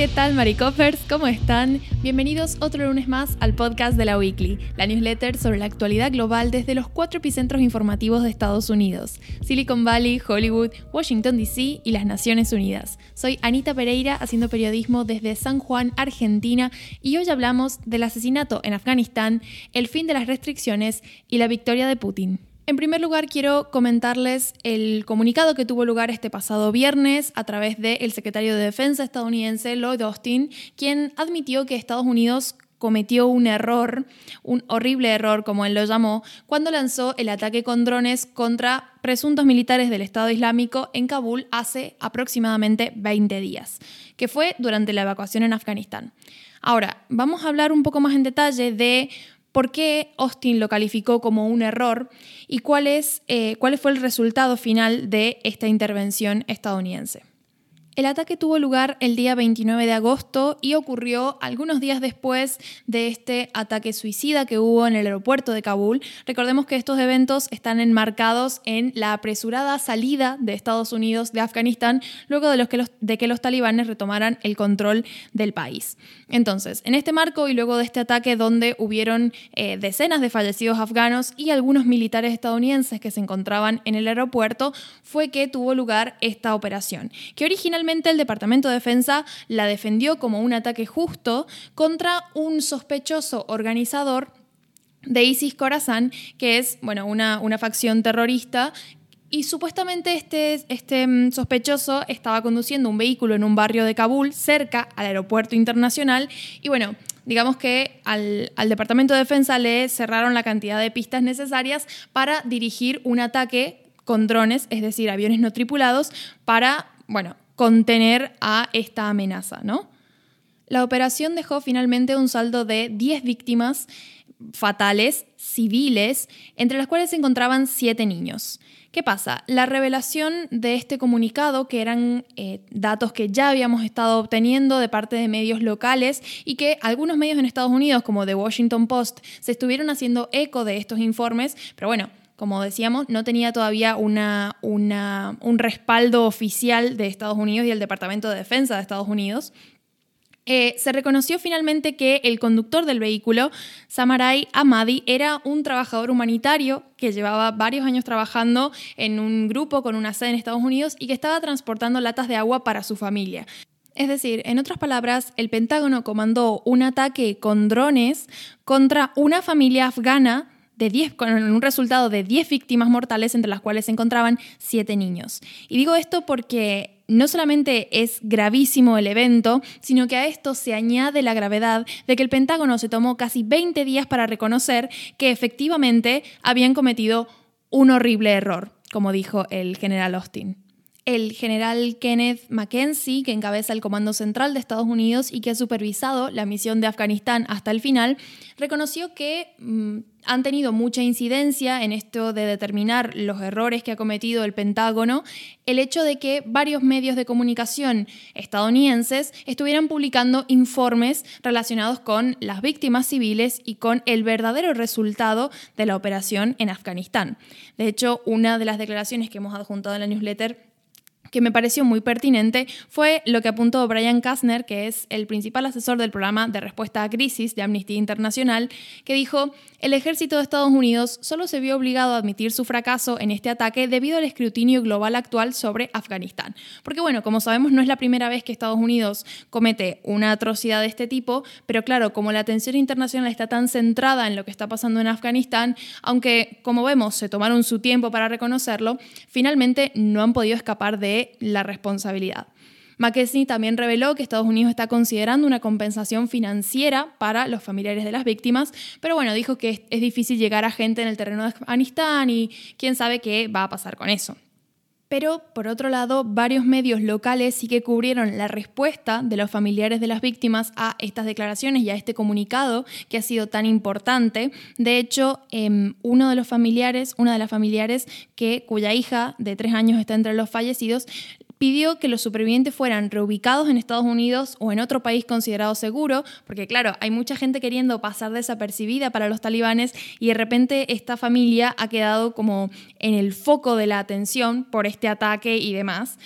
¿Qué tal, Maricoppers? ¿Cómo están? Bienvenidos otro lunes más al podcast de la Weekly, la newsletter sobre la actualidad global desde los cuatro epicentros informativos de Estados Unidos: Silicon Valley, Hollywood, Washington DC y las Naciones Unidas. Soy Anita Pereira, haciendo periodismo desde San Juan, Argentina, y hoy hablamos del asesinato en Afganistán, el fin de las restricciones y la victoria de Putin. En primer lugar, quiero comentarles el comunicado que tuvo lugar este pasado viernes a través del secretario de Defensa estadounidense Lloyd Austin, quien admitió que Estados Unidos cometió un error, un horrible error, como él lo llamó, cuando lanzó el ataque con drones contra presuntos militares del Estado Islámico en Kabul hace aproximadamente 20 días, que fue durante la evacuación en Afganistán. Ahora, vamos a hablar un poco más en detalle de por qué Austin lo calificó como un error y cuál, es, eh, cuál fue el resultado final de esta intervención estadounidense. El ataque tuvo lugar el día 29 de agosto y ocurrió algunos días después de este ataque suicida que hubo en el aeropuerto de Kabul. Recordemos que estos eventos están enmarcados en la apresurada salida de Estados Unidos de Afganistán luego de, los que los, talibanes retomaran el control del país. Entonces, en este marco y luego de este ataque donde hubieron eh, decenas de fallecidos afganos y algunos militares estadounidenses que se encontraban en el aeropuerto, fue que tuvo lugar esta operación, que originalmente el Departamento de Defensa la defendió como un ataque justo contra un sospechoso organizador de ISIS Khorasan, que es bueno, una, una facción terrorista y supuestamente este, este, mm, sospechoso estaba conduciendo un vehículo en un barrio de Kabul, cerca al aeropuerto internacional. Y bueno, digamos que al, al, Departamento de Defensa le cerraron la cantidad de pistas necesarias para dirigir un ataque con drones, es decir, aviones no tripulados, para, bueno, contener a esta amenaza, ¿no? La operación dejó finalmente un saldo de 10 víctimas fatales, civiles, entre las cuales se encontraban 7 niños. ¿Qué pasa? La revelación de este comunicado, que eran eh, datos que ya habíamos estado obteniendo de parte de medios locales y que algunos medios en Estados Unidos, como The Washington Post, se estuvieron haciendo eco de estos informes, pero bueno, como decíamos, no tenía todavía una, un respaldo oficial de Estados Unidos y el Departamento de Defensa de Estados Unidos. Eh, se reconoció finalmente que el conductor del vehículo, Samarai Amadi, era un trabajador humanitario que llevaba varios años trabajando en un grupo con una sede en Estados Unidos y que estaba transportando latas de agua para su familia. Es decir, en otras palabras, el Pentágono comandó un ataque con drones contra una familia afgana con un resultado de 10 víctimas mortales, entre las cuales se encontraban 7 niños. Y digo esto porque no solamente es gravísimo el evento, sino que a esto se añade la gravedad de que el Pentágono se tomó casi 20 días para reconocer que efectivamente habían cometido un horrible error, como dijo el general Austin el general Kenneth Mackenzie, que encabeza el Comando Central de Estados Unidos y que ha supervisado la misión de Afganistán hasta el final, reconoció que mm, han tenido mucha incidencia en esto de determinar los errores que ha cometido el Pentágono, el hecho de que varios medios de comunicación estadounidenses estuvieran publicando informes relacionados con las víctimas civiles y con el verdadero resultado de la operación en Afganistán. De hecho, una de las declaraciones que hemos adjuntado en la newsletter que me pareció muy pertinente fue lo que apuntó Brian Kastner, que es el principal asesor del programa de respuesta a crisis de Amnistía Internacional, que dijo, el ejército de Estados Unidos solo se vio obligado a admitir su fracaso en este ataque debido al escrutinio global actual sobre Afganistán. Porque bueno, como sabemos, no es la primera vez que Estados Unidos comete una atrocidad de este tipo, pero claro, como la atención internacional está tan centrada en lo que está pasando en Afganistán, aunque como vemos se tomaron su tiempo para reconocerlo, finalmente no han podido escapar de la responsabilidad. McKesney también reveló que Estados Unidos está considerando una compensación financiera para los familiares de las víctimas, pero bueno, dijo que es, difícil llegar a gente en el terreno de Afganistán y quién sabe qué va a pasar con eso. Pero, por otro lado, varios medios locales sí que cubrieron la respuesta de los familiares de las víctimas a estas declaraciones y a este comunicado que ha sido tan importante. De hecho, em, uno de los familiares, una de las familiares que, cuya hija de tres años está entre los fallecidos, pidió que los supervivientes fueran reubicados en Estados Unidos o en otro país considerado seguro, porque claro, hay mucha gente queriendo pasar desapercibida para los talibanes y de repente esta familia ha quedado como en el foco de la atención por este ataque y demás.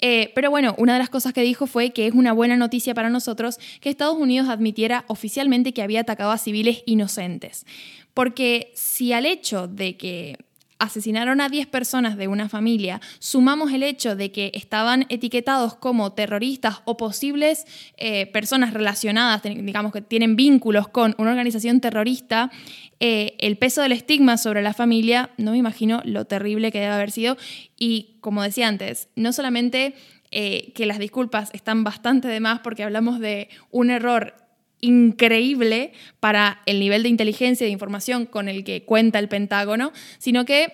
Eh, pero bueno, una de las cosas que dijo fue que es una buena noticia para nosotros que Estados Unidos admitiera oficialmente que había atacado a civiles inocentes. Porque si al hecho de que asesinaron a 10 personas de una familia, sumamos el hecho de que estaban etiquetados como terroristas o posibles eh, personas relacionadas, digamos que tienen vínculos con una organización terrorista, eh, el peso del estigma sobre la familia, no me imagino lo terrible que debe haber sido. Y como decía antes, no solamente eh, que las disculpas están bastante de más porque hablamos de un error increíble para el nivel de inteligencia y de información con el que cuenta el Pentágono, sino que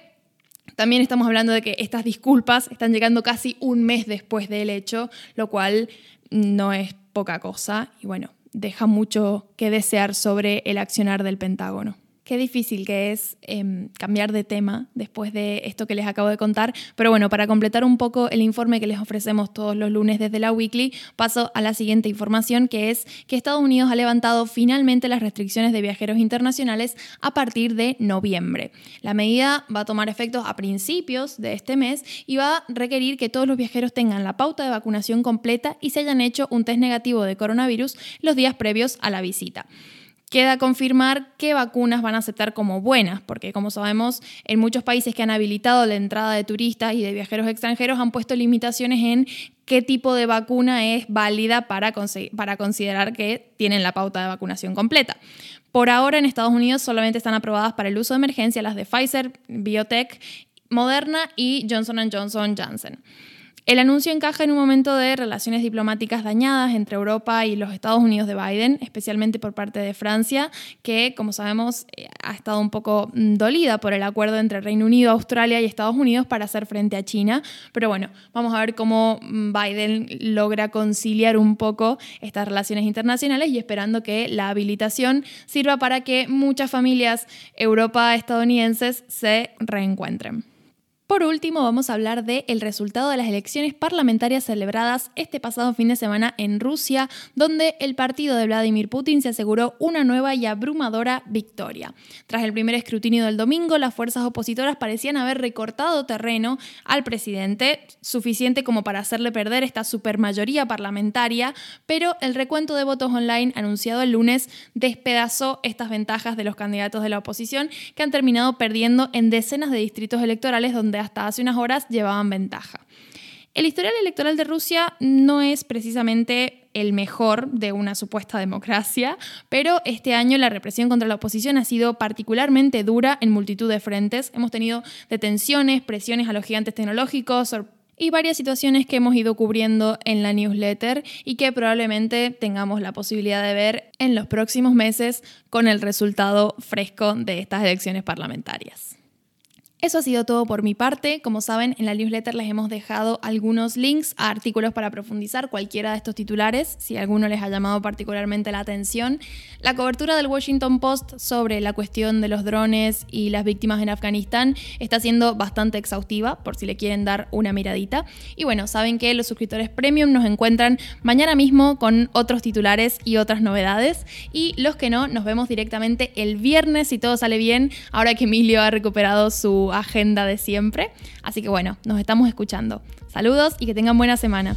también estamos hablando de que estas disculpas están llegando casi un mes después del hecho, lo cual no es poca cosa y bueno, deja mucho que desear sobre el accionar del Pentágono. Qué difícil que es em, cambiar de tema después de esto que les acabo de contar. Pero bueno, para completar un poco el informe que les ofrecemos todos los lunes desde la Weekly, paso a la siguiente información, que es que Estados Unidos ha levantado finalmente las restricciones de viajeros internacionales a partir de noviembre. La medida va a tomar efectos a principios de este mes y va a requerir que todos los viajeros tengan la pauta de vacunación completa y se hayan hecho un test negativo de coronavirus los días previos a la visita. Queda confirmar qué vacunas van a aceptar como buenas, porque como sabemos, en muchos países que han habilitado la entrada de turistas y de viajeros extranjeros han puesto limitaciones en qué tipo de vacuna es válida para, para considerar que tienen la pauta de vacunación completa. Por ahora en Estados Unidos solamente están aprobadas para el uso de emergencia las de Pfizer, Biotech, Moderna y Johnson Johnson Janssen. El anuncio encaja en un momento de relaciones diplomáticas dañadas entre Europa y los Estados Unidos de Biden, especialmente por parte de Francia, que, como sabemos, eh, ha estado un poco mm, dolida por el acuerdo entre Reino Unido, Australia y Estados Unidos para hacer frente a China. Pero bueno, vamos a ver cómo mm, Biden logra conciliar un poco estas relaciones internacionales y esperando que la habilitación sirva para que muchas familias Europa-estadounidenses se reencuentren. Por último, vamos a hablar del el resultado de las elecciones parlamentarias celebradas este pasado fin de semana en Rusia, donde el partido de Vladimir Putin se aseguró una nueva y abrumadora victoria. Tras el primer escrutinio del domingo, las fuerzas opositoras parecían haber recortado terreno al presidente, suficiente como para hacerle perder esta supermayoría parlamentaria, pero el recuento de votos online anunciado el lunes despedazó estas ventajas de los candidatos de la oposición que han terminado perdiendo en decenas de distritos electorales donde hasta hace unas horas llevaban ventaja. El historial electoral de Rusia no es precisamente el mejor de una supuesta democracia, pero este año la represión contra la oposición ha sido particularmente dura en multitud de frentes. Hemos tenido detenciones, presiones a los gigantes tecnológicos y varias situaciones que hemos ido cubriendo en la newsletter y que probablemente tengamos la posibilidad de ver en los próximos meses con el resultado fresco de estas elecciones parlamentarias. Eso ha sido todo por mi parte. Como saben, en la newsletter les hemos dejado algunos links a artículos para profundizar cualquiera de estos titulares, si alguno les ha llamado particularmente la atención. La cobertura del Washington Post sobre la cuestión de los drones y las víctimas en Afganistán está siendo bastante exhaustiva, por si le quieren dar una miradita. Y bueno, saben que los suscriptores premium nos encuentran mañana mismo con otros titulares y otras novedades. Y los que no, nos vemos directamente el viernes si todo sale bien, ahora que Emilio ha recuperado agenda de siempre. Así que bueno, nos estamos escuchando. Saludos y que tengan buena semana.